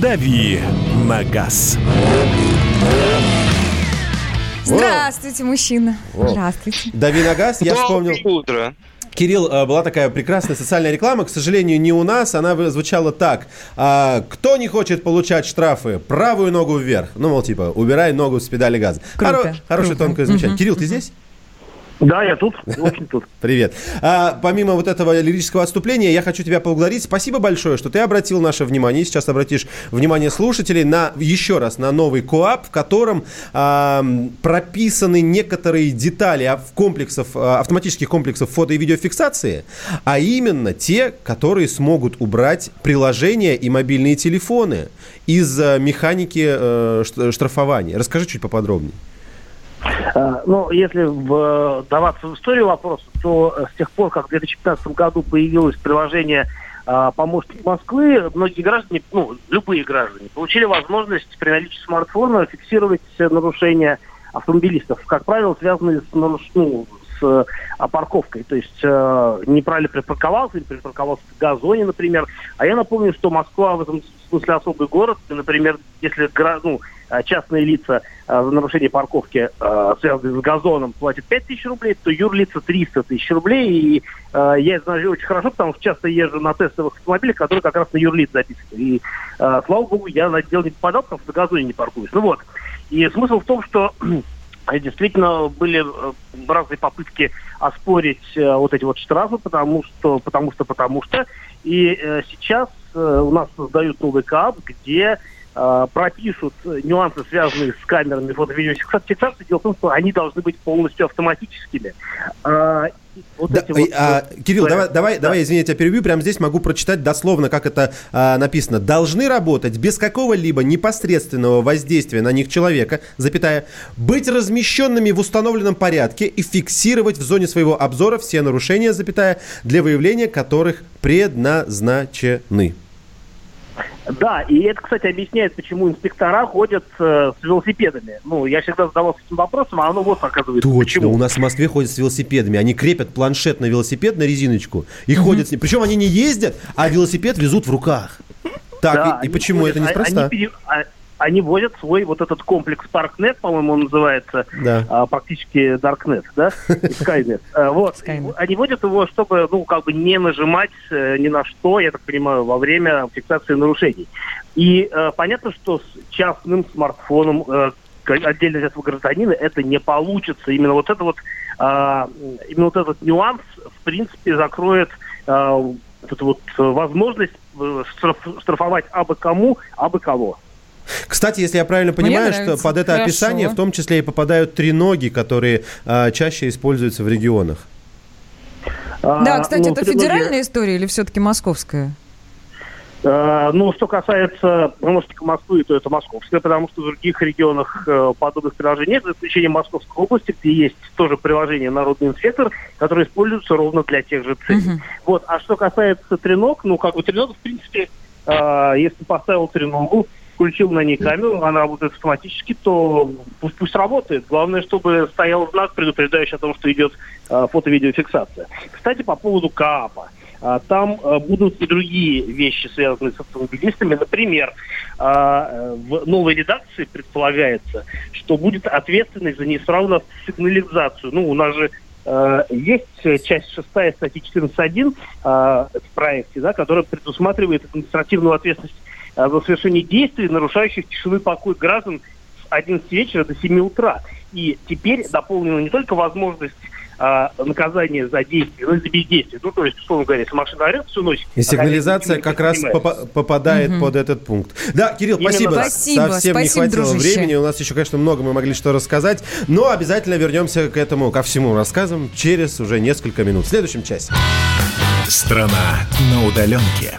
«Дави на газ». Здравствуйте, мужчина. О. Здравствуйте. Дави на газ, я вспомнил. Утро. Кирилл, э, была такая прекрасная социальная реклама, к сожалению, не у нас, она звучала так. А, кто не хочет получать штрафы, правую ногу вверх. Ну, мол, типа, убирай ногу с педали газа. Круто, хорошее круто. тонкое замечание. Кирилл, ты здесь? Да, я тут, очень тут. Привет. А, помимо вот этого лирического отступления, я хочу тебя поблагодарить. Спасибо большое, что ты обратил наше внимание, сейчас обратишь внимание слушателей на еще раз на новый КОАП, в котором а, прописаны некоторые детали ав- комплексов, а, автоматических комплексов фото и видеофиксации, а именно те, которые смогут убрать приложения и мобильные телефоны из а, механики э, штрафования. Расскажи чуть поподробнее. Э, Ну, если вдаваться в историю вопроса, то с тех пор, как в 2015 году появилось приложение э, «Помощник Москвы», многие граждане, ну, любые граждане, получили возможность при наличии смартфона фиксировать нарушения автомобилистов, как правило, связанные с, ну, с э, парковкой. То есть э, неправильно припарковался или припарковался в газоне, например. А я напомню, что Москва в этом смысле особый город. Например, если ну, частные лица э, за нарушение парковки, э, связанные с газоном, платят 5 тысяч рублей, то юрлица 300 тысяч рублей. И я это знаю очень хорошо, потому что часто езжу на тестовых автомобилях, которые как раз на юрлиц записаны. И, слава богу, я на дело не попадал, потому что на газоне не паркуюсь. Ну вот. И смысл в том, что действительно были э, разные попытки оспорить э, вот эти вот штрафы, потому что, потому что, потому что. И э, сейчас у нас создают новый КАП, где э, пропишут э, нюансы, связанные с камерами фото-видеофиксации. Дело в том, что они должны быть полностью автоматическими. И вот Да, вот, а, э, Кирилл, давай, да. давай, давай, извини, я тебя перебью. Прямо здесь могу прочитать дословно, как это а, написано. Должны работать без какого-либо непосредственного воздействия на них человека, запятая, быть размещенными в установленном порядке и фиксировать в зоне своего обзора все нарушения, запятая, для выявления которых предназначены. Да, и это, кстати, объясняет, почему инспектора ходят э, с велосипедами. Ну, я всегда задавался этим вопросом, а оно вот оказывается. Точно, почему. у нас в Москве ходят с велосипедами. Они крепят планшет на велосипед, на резиночку, и ходят с ним. Причем они не ездят, а велосипед везут в руках. Так, Да, и- и, почему ходят, это а- неспроста? Они, пере- а- они возят свой вот этот комплекс Паркнет, по-моему, он называется, Да. а, практически Даркнет, да, Скайнет. Вот. Skynet. Они возят его, чтобы, ну, как бы не нажимать э, ни на что, я так понимаю, во время фиксации нарушений. И э, понятно, что с частным смартфоном э, отдельно взятого гражданина это не получится. Именно вот это вот, а, именно вот этот нюанс, в принципе, закроет а, вот эту вот э, возможность э, штраф- штрафовать абы кому, абы кого. Кстати, если я правильно понимаю, что под это Хорошо. описание в том числе и попадают треноги, которые а, чаще используются в регионах. Да, А, кстати, ну, это трилогия- федеральная история или все-таки московская? Э, Ну, что касается помощника Москвы, то это московская, потому что в других регионах э, подобных приложений нет, за исключением Московской области, где есть тоже приложение «Народный инспектор», которое используется ровно для тех же целей. Мгм. Вот. А что касается треног, ну, как бы треног, в принципе, э, если поставил треногу, включил на ней камеру, она работает автоматически, то пусть, пусть работает. Главное, чтобы стоял знак, предупреждающий о том, что идет э, фото-видеофиксация. Кстати, по поводу КААПа. А, Там э, будут и другие вещи, связанные с автомобилистами. Например, а, в новой редакции предполагается, что будет ответственность за неисправную сигнализацию. Ну, у нас же есть часть 6 статьи 14.1 э, в проекте, да, которая предусматривает административную ответственность э, за совершение действий, нарушающих тишину и покой граждан с 11 вечера до 7 утра. И теперь дополнена не только возможность а, наказания за действие, но и за бездействие. Ну, то есть, условно говоря, если машина орет всю ночь... И сигнализация как раз снимается. попа- попадает Мгм. под этот пункт. Да, Кирилл, Именно спасибо. так. Спасибо, Совсем не спасибо, хватило дружище. времени. У нас еще, конечно, много мы могли что рассказать. Но обязательно вернемся к этому, ко всему рассказам через уже несколько минут. В следующем части. Страна на удаленке.